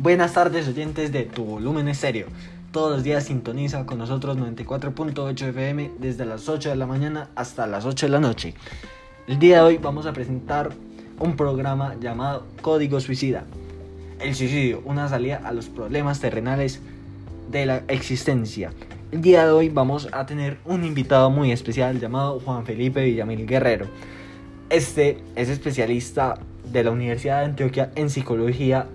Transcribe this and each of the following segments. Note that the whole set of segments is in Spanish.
Buenas tardes oyentes de Tu Volumen Estéreo. Todos los días sintoniza con nosotros 94.8 FM desde las 8 de la mañana hasta las 8 de la noche. El día de hoy vamos a presentar un programa llamado Código Suicida. El suicidio, una salida a los problemas terrenales de la existencia. El día de hoy vamos a tener un invitado muy especial llamado Juan Felipe Villamil Guerrero. Este es especialista de la Universidad de Antioquia en psicología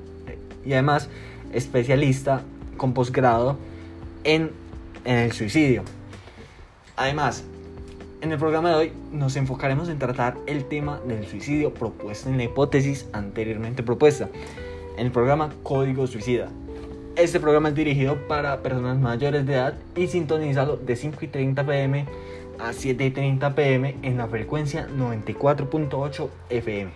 y además especialista con posgrado en, en el suicidio. Además, en el programa de hoy nos enfocaremos en tratar el tema del suicidio propuesto en la hipótesis anteriormente propuesta, en el programa Código Suicida. Este programa es dirigido para personas mayores de edad y sintonizado de 5 y 30 pm a 7 y 30 pm en la frecuencia 94.8 FM.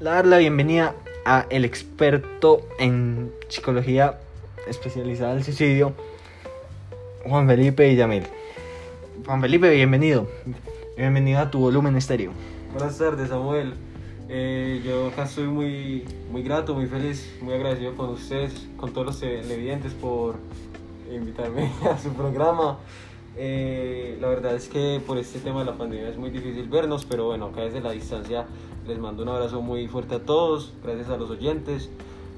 Dar la bienvenida a el experto en psicología especializada del suicidio, Juan Felipe Villamil. Juan Felipe, bienvenido. Bienvenido a tu volumen estéreo. Buenas tardes, Samuel. Eh, yo acá estoy muy, muy grato, muy feliz, muy agradecido con ustedes, con todos los televidentes por invitarme a su programa. Eh, la verdad es que por este tema de la pandemia es muy difícil vernos, pero bueno, acá desde la distancia les mando un abrazo muy fuerte a todos, gracias a los oyentes.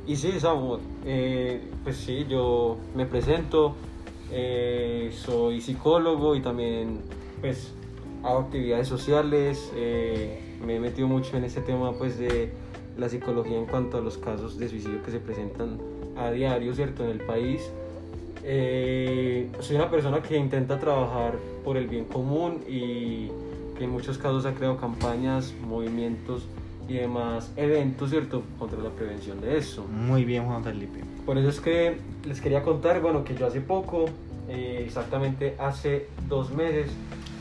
Y sí, Samuel, eh, pues sí, yo me presento, eh, soy psicólogo y también pues hago actividades sociales, me he metido mucho en este tema pues de la psicología en cuanto a los casos de suicidio que se presentan a diario, ¿cierto?, en el país. Soy una persona que intenta trabajar por el bien común y que en muchos casos ha creado campañas, movimientos y demás eventos, ¿cierto?, contra la prevención de eso. Muy bien, Juan Felipe. Por eso es que les quería contar, bueno, que yo hace poco, eh, exactamente hace dos meses,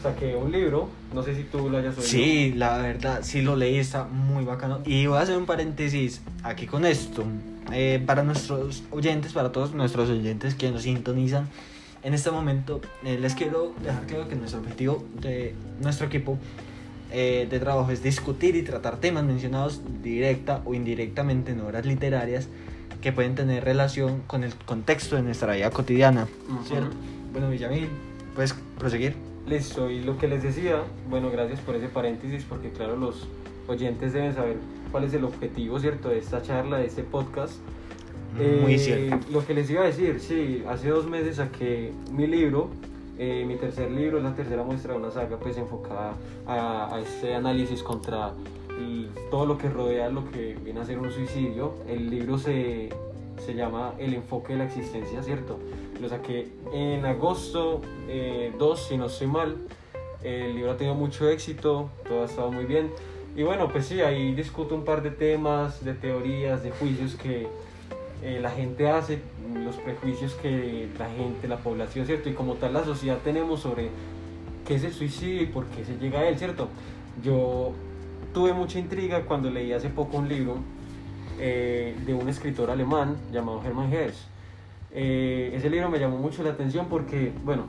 saqué un libro, no sé si tú lo hayas oído. Sí, la verdad, sí lo leí, está muy bacano. Y voy a hacer un paréntesis aquí con esto. Eh, para nuestros oyentes, para todos nuestros oyentes que nos sintonizan, en este momento eh, les quiero dejar claro que nuestro objetivo de nuestro equipo eh, de trabajo es discutir y tratar temas mencionados directa o indirectamente en obras literarias que pueden tener relación con el contexto de nuestra vida cotidiana. ¿cierto? Bueno, Villamil, puedes proseguir. Listo, y lo que les decía, bueno, gracias por ese paréntesis, porque claro, los oyentes deben saber cuál es el objetivo, ¿cierto?, de esta charla, de este podcast. Muy Eh, cierto. Lo que les iba a decir, sí, hace dos meses saqué mi libro, eh, mi tercer libro, es la tercera muestra de una saga pues enfocada a, a este análisis contra y todo lo que rodea lo que viene a ser un suicidio. El libro se, se llama El enfoque de la existencia, ¿cierto? Lo saqué en agosto eh, 2, si no estoy mal. El libro ha tenido mucho éxito, todo ha estado muy bien. Y bueno, pues sí, ahí discuto un par de temas, de teorías, de juicios que eh, la gente hace, los prejuicios que la gente, la población, ¿cierto? Y como tal la sociedad tenemos sobre qué es el suicidio y por qué se llega a él, ¿cierto? Yo tuve mucha intriga cuando leí hace poco un libro eh, de un escritor alemán llamado Hermann Hesse. Eh, ese libro me llamó mucho la atención porque, bueno,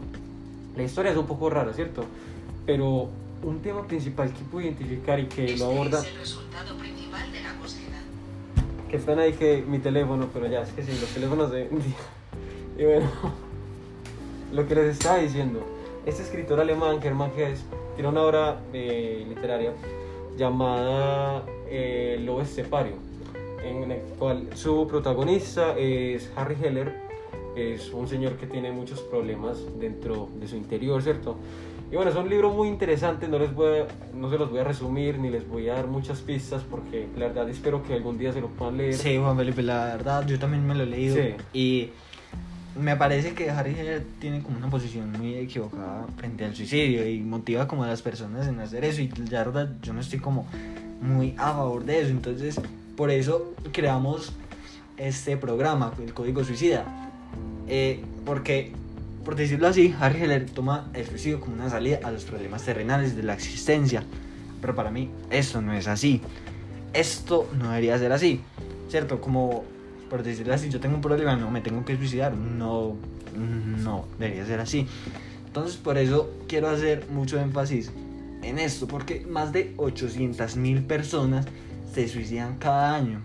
la historia es un poco rara, ¿cierto? Pero un tema principal que pude identificar y que lo aborda... Este es el resultado principal de la búsqueda. que están ahí que mi teléfono, pero ya es que sí, los teléfonos de Y bueno, lo que les estaba diciendo, este escritor alemán, Hermann Hesse, tiene una obra eh, literaria llamada eh, Lobo Estepario, en el cual su protagonista es Harry Heller, es un señor que tiene muchos problemas dentro de su interior, ¿cierto? Y bueno, es un libro muy interesante, no, les voy a- no se los voy a resumir ni les voy a dar muchas pistas porque la verdad espero que algún día se lo puedan leer. Sí, Juan Felipe, la verdad, yo también me lo he leído. Sí. Y me parece que Harry Heller tiene como una posición muy equivocada frente al suicidio y motiva como a las personas en hacer eso. Y la verdad, yo no estoy como muy a favor de eso. Entonces, por eso creamos este programa, el Código Suicida. Eh, porque, por decirlo así, Harry Heller toma el suicidio como una salida a los problemas terrenales de la existencia. Pero para mí, esto no es así. Esto no debería ser así. ¿Cierto? Como, por decirlo así, yo tengo un problema, no me tengo que suicidar. No, no, debería ser así. Entonces, por eso quiero hacer mucho énfasis en esto, porque más de 800 mil personas se suicidan cada año.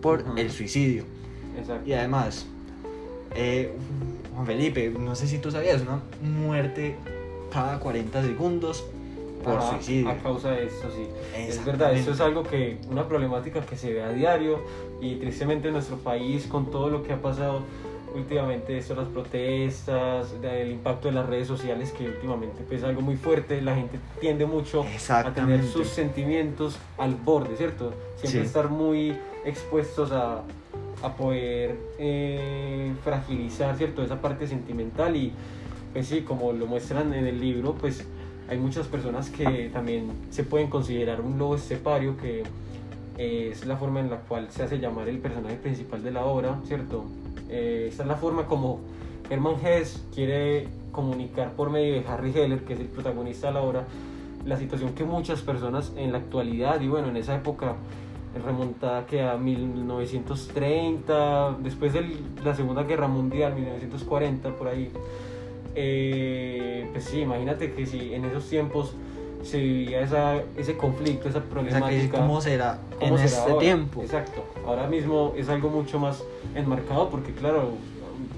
por el suicidio. Exacto. Y además, eh, Juan Felipe, no sé si tú sabías, una muerte cada 40 segundos por suicidio. A causa de esto, sí. Es verdad, esto es algo que, una problemática que se ve a diario y tristemente en nuestro país con todo lo que ha pasado últimamente, esto, las protestas, el impacto de las redes sociales que últimamente pues, es algo muy fuerte, la gente tiende mucho a tener sus sentimientos al borde, ¿cierto? Siempre Sí. estar muy expuestos a, a poder eh, fragilizar, ¿cierto? Esa parte sentimental y pues sí, como lo muestran en el libro, pues hay muchas personas que también se pueden considerar un lobo estepario, que eh, es la forma en la cual se hace llamar el personaje principal de la obra, ¿cierto? Eh, esta es la forma como Hermann Hesse quiere comunicar por medio de Harry Heller, que es el protagonista de la obra, la situación que muchas personas en la actualidad y bueno, en esa época remontada que a 1930, después de la Segunda Guerra Mundial, 1940, por ahí, eh, pues sí, imagínate que si en esos tiempos se vivía esa, ese conflicto, esa O sea, problemática. ¿Cómo será ¿cómo en será este ahora? tiempo? Exacto. Ahora mismo es algo mucho más enmarcado porque, claro,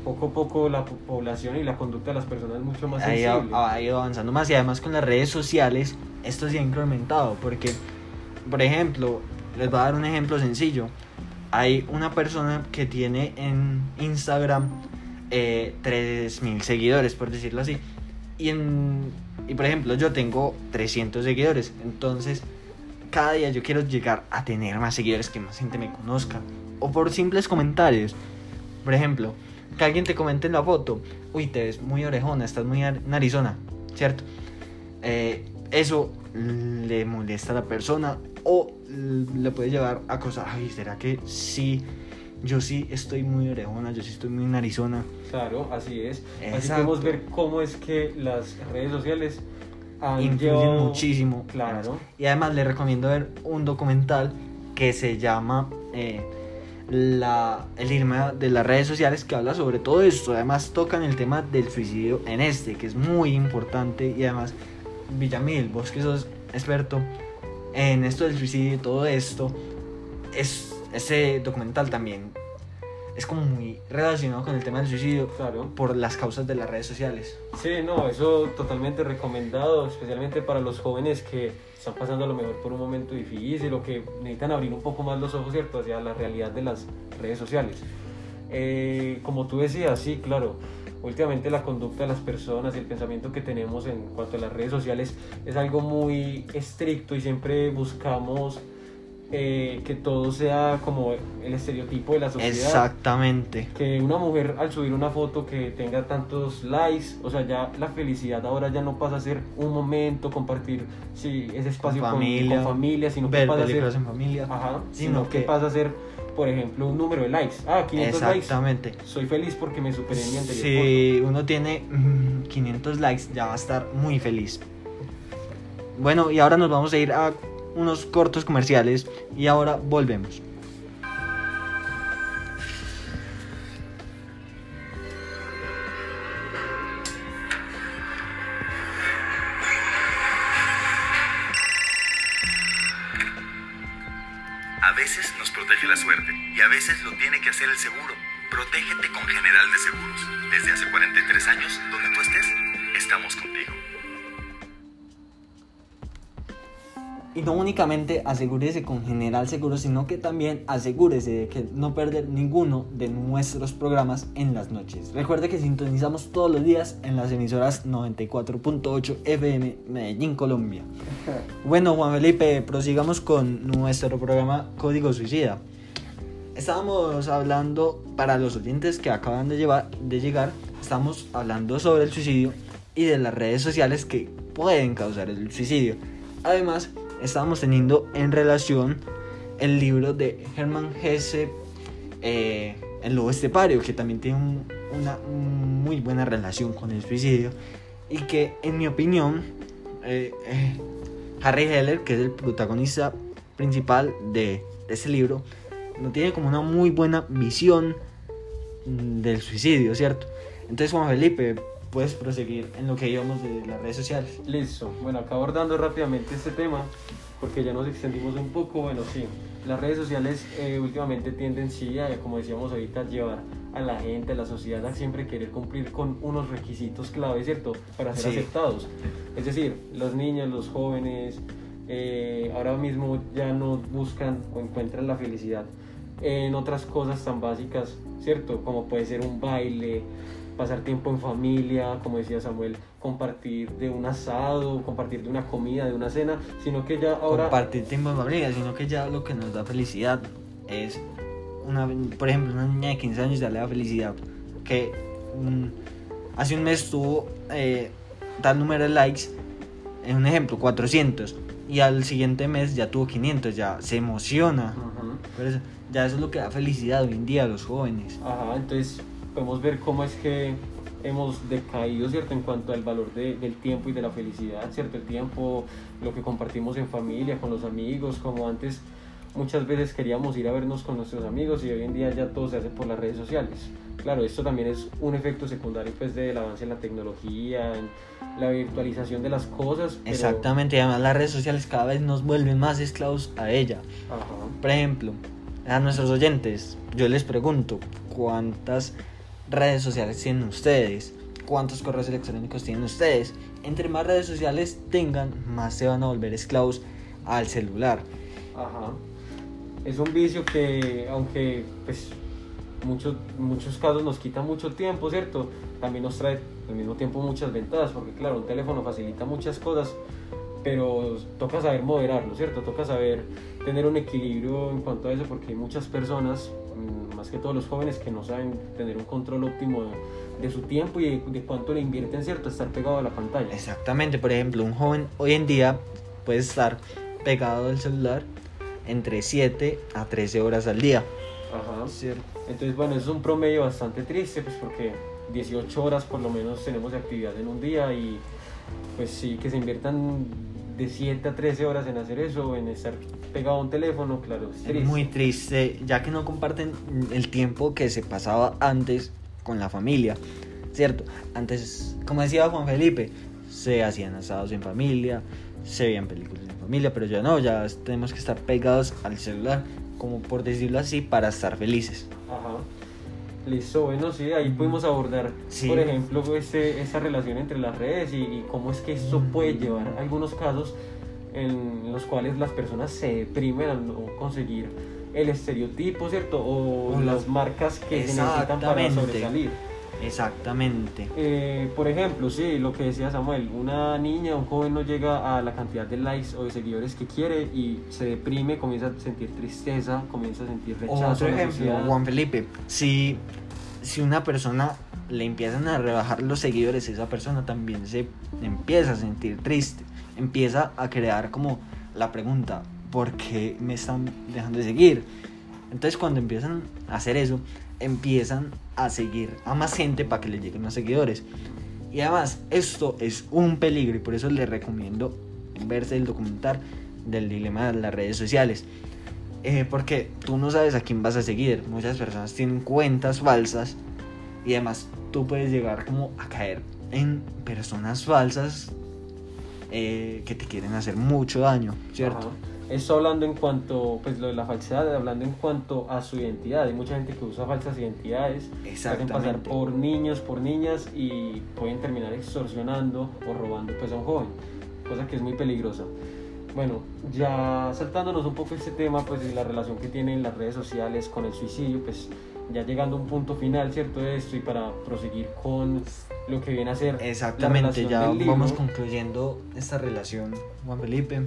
poco a poco la po- población y la conducta de las personas es mucho más ha ido, ha ido avanzando más y además con las redes sociales esto se ha incrementado porque por ejemplo les voy a dar un ejemplo sencillo. Hay una persona que tiene en Instagram eh, 3000 seguidores por decirlo así. Y en y por ejemplo yo tengo 300 seguidores. Entonces cada día yo quiero llegar a tener más seguidores que más gente me conozca. O por simples comentarios. Por ejemplo que alguien te comente en la foto, uy, te ves muy orejona, estás muy ar- narizona, ¿cierto? Eh, eso le molesta a la persona. O le puede llevar a cosas, ay, ¿será que sí? Yo sí estoy muy orejona, yo sí estoy muy narizona. Claro, así es. Así Exacto. podemos ver cómo es que las redes sociales han Influyen llevado- muchísimo. Claro. Y además le recomiendo ver un documental que se llama eh, la, El Irma de las redes sociales que habla sobre todo esto. Además tocan el tema del suicidio en este, que es muy importante. Y además, Villamil, vos que sos experto en esto del suicidio y todo esto, es, ese documental también es como muy relacionado con el tema del suicidio Claro. por las causas de las redes sociales. Sí, no, eso totalmente recomendado, especialmente para los jóvenes que están pasando a lo mejor por un momento difícil o que necesitan abrir un poco más los ojos, ¿cierto?, hacia la realidad de las redes sociales. Eh, como tú decías, sí, claro, últimamente la conducta de las personas y el pensamiento que tenemos en cuanto a las redes sociales es algo muy estricto y siempre buscamos eh, que todo sea como el estereotipo de la sociedad Exactamente. que una mujer al subir una foto que tenga tantos likes, o sea, ya la felicidad ahora ya no pasa a ser un momento, compartir sí, ese espacio con, familia, con familia, sino que ver pasa a ser, en familia. ajá, sino sino que, que- pasa a ser, por ejemplo, un número de likes. Ah, 500 likes. Exactamente. Soy feliz porque me superé en mi anterior Si uno tiene mm, 500 likes, ya va a estar muy feliz. Bueno, y ahora nos vamos a ir a unos cortos comerciales y ahora volvemos. Veces nos protege la suerte y a veces lo tiene que hacer el seguro. Protégete con General de Seguros. Desde hace 43 años, donde tú estés, estamos contigo. Y no únicamente asegúrese con General Seguro, sino que también asegúrese de que no perder ninguno de nuestros programas en las noches. Recuerde que sintonizamos todos los días en las emisoras 94.8 FM Medellín, Colombia. Bueno, Juan Felipe, prosigamos con nuestro programa Código Suicida. Estábamos hablando, para los oyentes que acaban de, llevar, de llegar, estamos hablando sobre el suicidio y de las redes sociales que pueden causar el suicidio. Además, estábamos teniendo en relación el libro de Hermann Hesse, eh, El Lobo Estepario, que también tiene un- una muy buena relación con el suicidio y que, en mi opinión, eh, eh, Harry Heller, que es el protagonista principal de, de ese libro, no tiene como una muy buena visión mm, del suicidio, ¿cierto? Entonces, Juan Felipe, puedes proseguir en lo que íbamos de las redes sociales. Listo. Bueno, acá abordando rápidamente este tema, porque ya nos extendimos un poco. Bueno, sí. las redes sociales eh, últimamente tienden, sí, a, como decíamos ahorita, a llevar a la gente, a la sociedad a siempre querer cumplir con unos requisitos clave, ¿cierto? Para ser Sí. aceptados. Es decir, los niños, los jóvenes, eh, ahora mismo ya no buscan o encuentran la felicidad en otras cosas tan básicas, ¿cierto? Como puede ser un baile, pasar tiempo en familia, como decía Samuel, compartir de un asado, compartir de una comida, de una cena, sino que ya ahora... compartir tiempo en familia, sino que ya lo que nos da felicidad es, una, por ejemplo, una niña de 15 años ya le da felicidad que hace un mes tuvo eh, tal número de likes, en un ejemplo, 400, y al siguiente mes ya tuvo 500, ya se emociona. Por eso, ya eso es lo que da felicidad hoy en día a los jóvenes. Ajá, entonces podemos ver cómo es que hemos decaído, ¿cierto? En cuanto al valor de- del tiempo y de la felicidad, ¿cierto? El tiempo, lo que compartimos en familia, con los amigos, como antes muchas veces queríamos ir a vernos con nuestros amigos y hoy en día ya todo se hace por las redes sociales. Claro, esto también es un efecto secundario pues del avance en la tecnología, en la virtualización de las cosas. pero- Exactamente, además las redes sociales cada vez nos vuelven más esclavos a ella. Ajá. Por ejemplo, a nuestros oyentes, yo les pregunto, ¿cuántas redes sociales tienen ustedes? ¿Cuántos correos electrónicos tienen ustedes? Entre más redes sociales tengan, más se van a volver esclavos al celular. Ajá. Es un vicio que, aunque pues muchos muchos casos nos quita mucho tiempo, ¿cierto? También nos trae al mismo tiempo muchas ventajas, porque claro, un teléfono facilita muchas cosas, pero toca saber moderarlo, ¿cierto? Toca saber tener un equilibrio en cuanto a eso, porque hay muchas personas, más que todos los jóvenes, que no saben tener un control óptimo de, de su tiempo y de, de cuánto le invierten, ¿cierto? Estar pegado a la pantalla. Exactamente, por ejemplo, un joven hoy en día puede estar pegado al celular entre 7 a 13 horas al día. Ajá. ¿Cierto? Entonces, bueno, es un promedio bastante triste, pues porque 18 horas por lo menos tenemos de actividad en un día y pues sí, que se inviertan de 7 a 13 horas en hacer eso, en estar pegado a un teléfono, claro, es triste. Es muy triste, ya que no comparten el tiempo que se pasaba antes con la familia, ¿cierto? Antes, como decía Juan Felipe, se hacían asados en familia, se veían películas en familia, pero ya no, ya tenemos que estar pegados al celular, como por decirlo así, para estar felices. Ajá. Listo, bueno, sí, ahí pudimos abordar, Sí. por ejemplo, ese, esa relación entre las redes y, y cómo es que esto puede llevar a algunos casos en los cuales las personas se deprimen al no conseguir el estereotipo, ¿cierto? O, O la- las marcas que se necesitan para sobresalir. Exactamente. Eh, por ejemplo, sí, lo que decía Samuel, una niña, un joven no llega a la cantidad de likes o de seguidores que quiere y se deprime, comienza a sentir tristeza, comienza a sentir rechazo. Otro ejemplo. Juan Felipe, si, si una persona le empiezan a rebajar los seguidores, esa persona también se empieza a sentir triste, empieza a crear como la pregunta, ¿por qué me están dejando de seguir? Entonces cuando empiezan a hacer eso, empiezan a seguir a más gente para que le lleguen los seguidores. Y además, esto es un peligro y por eso les recomiendo verse el documental del dilema de las redes sociales. Eh, porque tú no sabes a quién vas a seguir. Muchas personas tienen cuentas falsas y además tú puedes llegar como a caer en personas falsas eh, que te quieren hacer mucho daño, ¿cierto? Ajá. Esto hablando en cuanto, pues lo de la falsedad, hablando en cuanto a su identidad. Hay mucha gente que usa falsas identidades, hacen pasar por niños, por niñas y pueden terminar extorsionando o robando pues a un joven, cosa que es muy peligrosa. Bueno, ya saltándonos un poco este tema, pues de la relación que tienen las redes sociales con el suicidio, pues ya llegando a un punto final, ¿cierto? De esto y para proseguir con lo que viene a ser la Exactamente, relación ya del libro. vamos concluyendo esta relación, Juan Felipe.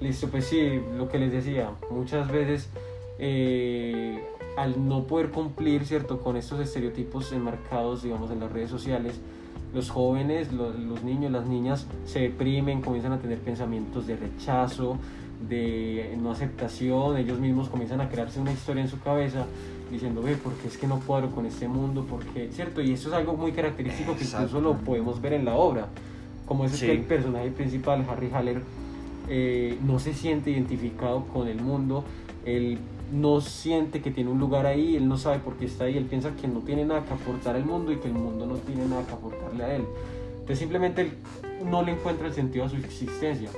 Listo, pues sí, lo que les decía, muchas veces eh, al no poder cumplir, ¿cierto?, con estos estereotipos enmarcados, digamos, en las redes sociales, los jóvenes, lo- los, niños, las niñas se deprimen, comienzan a tener pensamientos de rechazo, de no aceptación, ellos mismos comienzan a crearse una historia en su cabeza diciendo, ve, ¿por qué es que no cuadro con este mundo? porque ¿Cierto? Y eso es algo muy característico que incluso lo podemos ver en la obra, como es Sí. que el personaje principal, Harry Haller, eh, no se siente identificado con el mundo, él no siente que tiene un lugar ahí, él no sabe por qué está ahí, él piensa que no tiene nada que aportar al mundo y que el mundo no tiene nada que aportarle a él. Entonces simplemente él no le encuentra el sentido a su existencia.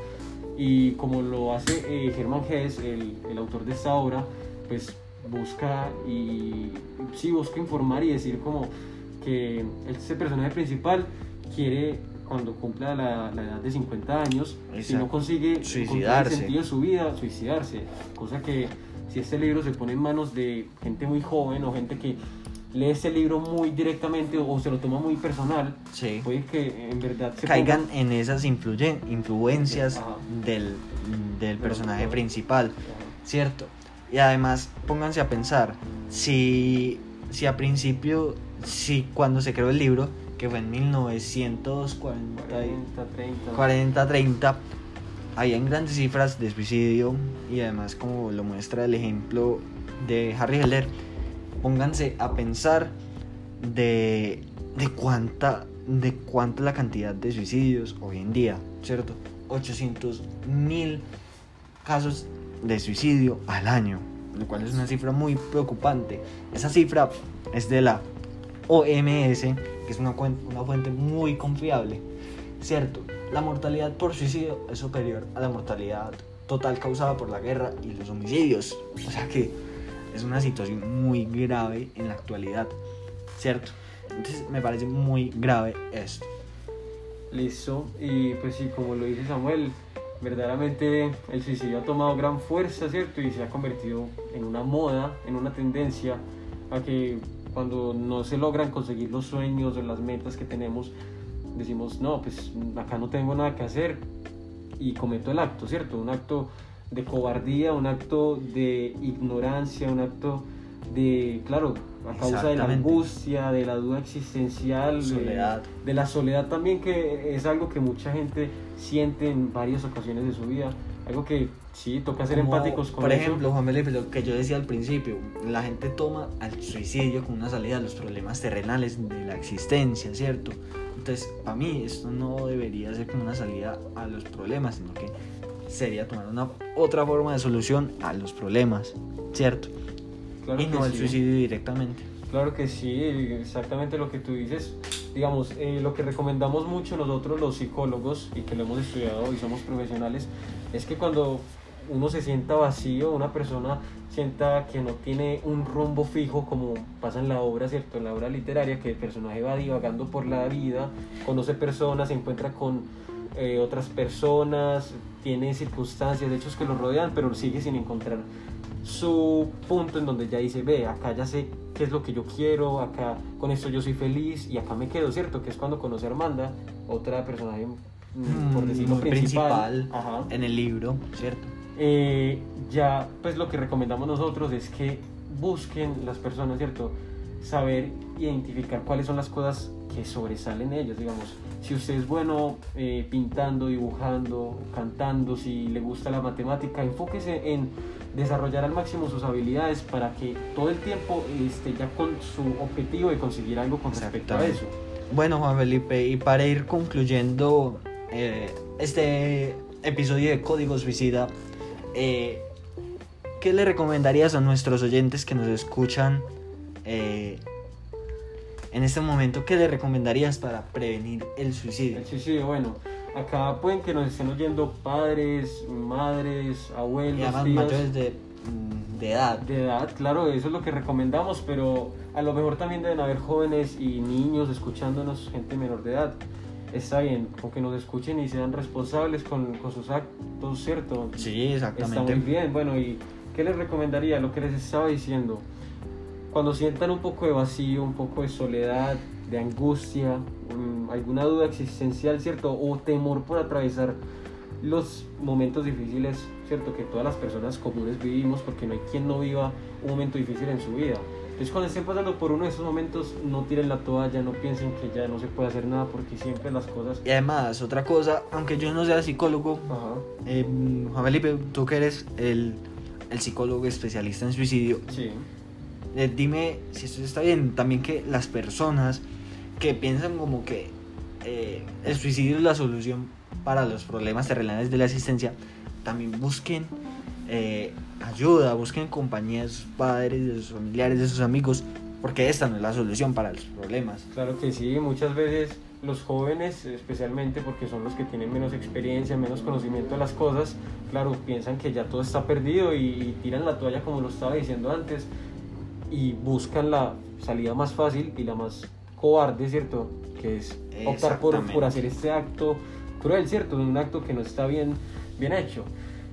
Y como lo hace eh, Hermann Hesse, el, el autor de esta obra, pues busca y sí busca informar y decir como que este personaje principal quiere cuando cumpla la, la edad de 50 años, si Exacto. no consigue Suicidarse. el sentido de su vida, suicidarse. Cosa que si este libro se pone en manos de gente muy joven o gente que lee este libro muy directamente o se lo toma muy personal, Sí. puede que en verdad se Caigan ponga- en esas influencias Ajá. del, del personaje Ajá. principal, ¿cierto? Y además, pónganse a pensar, si, si a principio, si cuando se creó el libro, que fue en 1940, 40, 30. 40, 30, habían grandes cifras de suicidio y además como lo muestra el ejemplo de Harry Heller, pónganse a pensar de, de cuánta de cuánta la cantidad de suicidios hoy en día, ¿cierto? 800 mil casos de suicidio al año, lo cual es una cifra muy preocupante. Esa cifra es de la OMS, que es una, una fuente muy confiable, ¿cierto? La mortalidad por suicidio es superior a la mortalidad total causada por la guerra y los homicidios. O sea que es una situación muy grave en la actualidad, ¿cierto? Entonces me parece muy grave esto. Listo, y pues sí, como lo dice Samuel, verdaderamente el suicidio ha tomado gran fuerza, ¿cierto? Y se ha convertido en una moda, en una tendencia a que cuando no se logran conseguir los sueños o las metas que tenemos, decimos, no, pues acá no tengo nada que hacer y cometo el acto, ¿cierto? Un acto de cobardía, un acto de ignorancia, un acto de, claro, a causa de la angustia, de la duda existencial, de- Soledad. de la soledad también, que es algo que mucha gente siente en varias ocasiones de su vida. Algo que sí, toca ser Como, empáticos con Por eso. ejemplo, Juan Felipe, lo que yo decía al principio, la gente toma al suicidio como una salida a los problemas terrenales de la existencia, ¿cierto? Entonces, para mí esto no debería ser como una salida a los problemas, sino que sería tomar una otra forma de solución a los problemas, ¿cierto? Claro y no el suicidio directamente. Claro que sí, exactamente lo que tú dices. Digamos, eh, lo que recomendamos mucho nosotros los psicólogos y que lo hemos estudiado y somos profesionales, es que cuando uno se sienta vacío, una persona sienta que no tiene un rumbo fijo como pasa en la obra, ¿cierto? En la obra literaria, que el personaje va divagando por la vida, conoce personas, se encuentra con eh, otras personas, tiene circunstancias, hechos que lo rodean, pero sigue sin encontrar su punto en donde ya dice, ve, acá ya sé qué es lo que yo quiero, acá con esto yo soy feliz y acá me quedo, ¿cierto? Que es cuando conoce a Armanda, otra personaje, mm, por Mm, decirlo, muy principal. Ajá. en el libro, ¿cierto? Eh, ya, pues lo que recomendamos nosotros es que busquen las personas, ¿cierto? Saber identificar cuáles son las cosas que sobresalen en ellos, digamos. Si usted es bueno eh, pintando, dibujando, cantando, si le gusta la matemática, enfóquese en desarrollar al máximo sus habilidades para que todo el tiempo esté ya con su objetivo de conseguir algo con respecto a eso. Bueno, Juan Felipe, y para ir concluyendo eh, este episodio de Código Suicida, eh, ¿qué le recomendarías a nuestros oyentes que nos escuchan eh, en este momento? ¿Qué le recomendarías para prevenir el suicidio? El suicidio, bueno, acá pueden que nos estén oyendo padres, madres, abuelos, Y además tíos. mayores de, de edad. De edad, claro, eso es lo que recomendamos, pero a lo mejor también deben haber jóvenes y niños escuchándonos, gente menor de edad. Está bien, con que nos escuchen y sean responsables con, con sus actos, ¿cierto? Sí, Está exactamente. muy bien. Bueno, ¿y qué les recomendaría? Lo que les estaba diciendo. Cuando sientan un poco de vacío, un poco de soledad, de angustia, mm, alguna duda existencial, ¿cierto? O temor por atravesar los momentos difíciles, ¿cierto? Que todas las personas comunes vivimos, porque no hay quien no viva un momento difícil en su vida. Entonces, cuando estén pasando por uno de esos momentos, no tiren la toalla, no piensen que ya no se puede hacer nada, porque siempre las cosas... Y además, otra cosa, aunque yo no sea psicólogo, Ajá, eh, Juan Felipe, tú que eres el, el psicólogo especialista en suicidio, sí. Eh, dime si esto está bien. También que las personas que piensan como que eh, el suicidio es la solución para los problemas terrenales de la existencia, también busquen eh, ayuda, busquen compañía de sus padres, de sus familiares, de sus amigos, porque esta no es la solución para los problemas. Claro que sí, muchas veces los jóvenes especialmente porque son los que tienen menos experiencia, menos conocimiento de las cosas, claro, piensan que ya todo está perdido y, y tiran la toalla como lo estaba diciendo antes y buscan la salida más fácil y la más cobarde, ¿cierto? Que es optar por, por hacer este acto cruel, ¿cierto? Un acto que no está bien, bien hecho.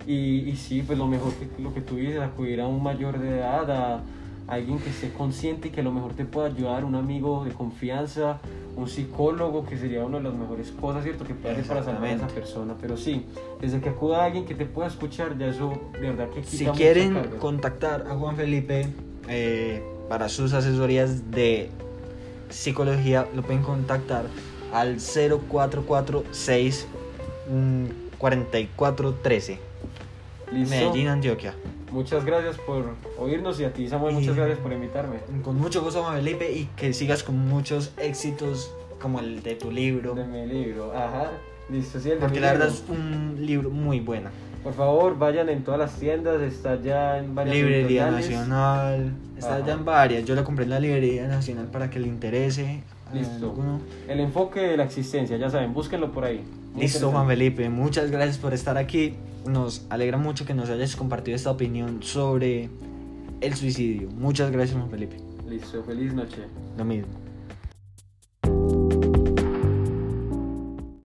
Y, y sí, pues lo mejor que lo que tú dices, acudir a un mayor de edad, a, a alguien que esté consciente y que a lo mejor te pueda ayudar, un amigo de confianza, un psicólogo, que sería una de las mejores cosas, ¿cierto? Que puede hacer para salvar a esa persona. Pero sí, desde que acuda a alguien que te pueda escuchar, ya eso de verdad que quita Si quieren carga. contactar a Juan Felipe eh, para sus asesorías de psicología, lo pueden contactar al 0446 mm, 4413 Listo. Medellín, Antioquia. Muchas gracias por oírnos y a ti, Samuel, muchas gracias por invitarme. Con mucho gusto, Juan Felipe, y que sigas con muchos éxitos como el de tu libro. De mi libro, ajá. Listo, sí, el de Porque mi la verdad es un libro muy bueno. Por favor, vayan en todas las tiendas, está ya en varias Librería editoriales. Nacional, está Ajá. ya en varias. Yo lo compré en la Librería Nacional para que le interese. Listo. alguno. El enfoque de la existencia, ya saben, búsquenlo por ahí. Muy Listo, Juan. Felipe. Muchas gracias por estar aquí. Nos alegra mucho que nos hayas compartido esta opinión sobre el suicidio. Muchas gracias, Juan Felipe. Listo, feliz noche. Lo mismo.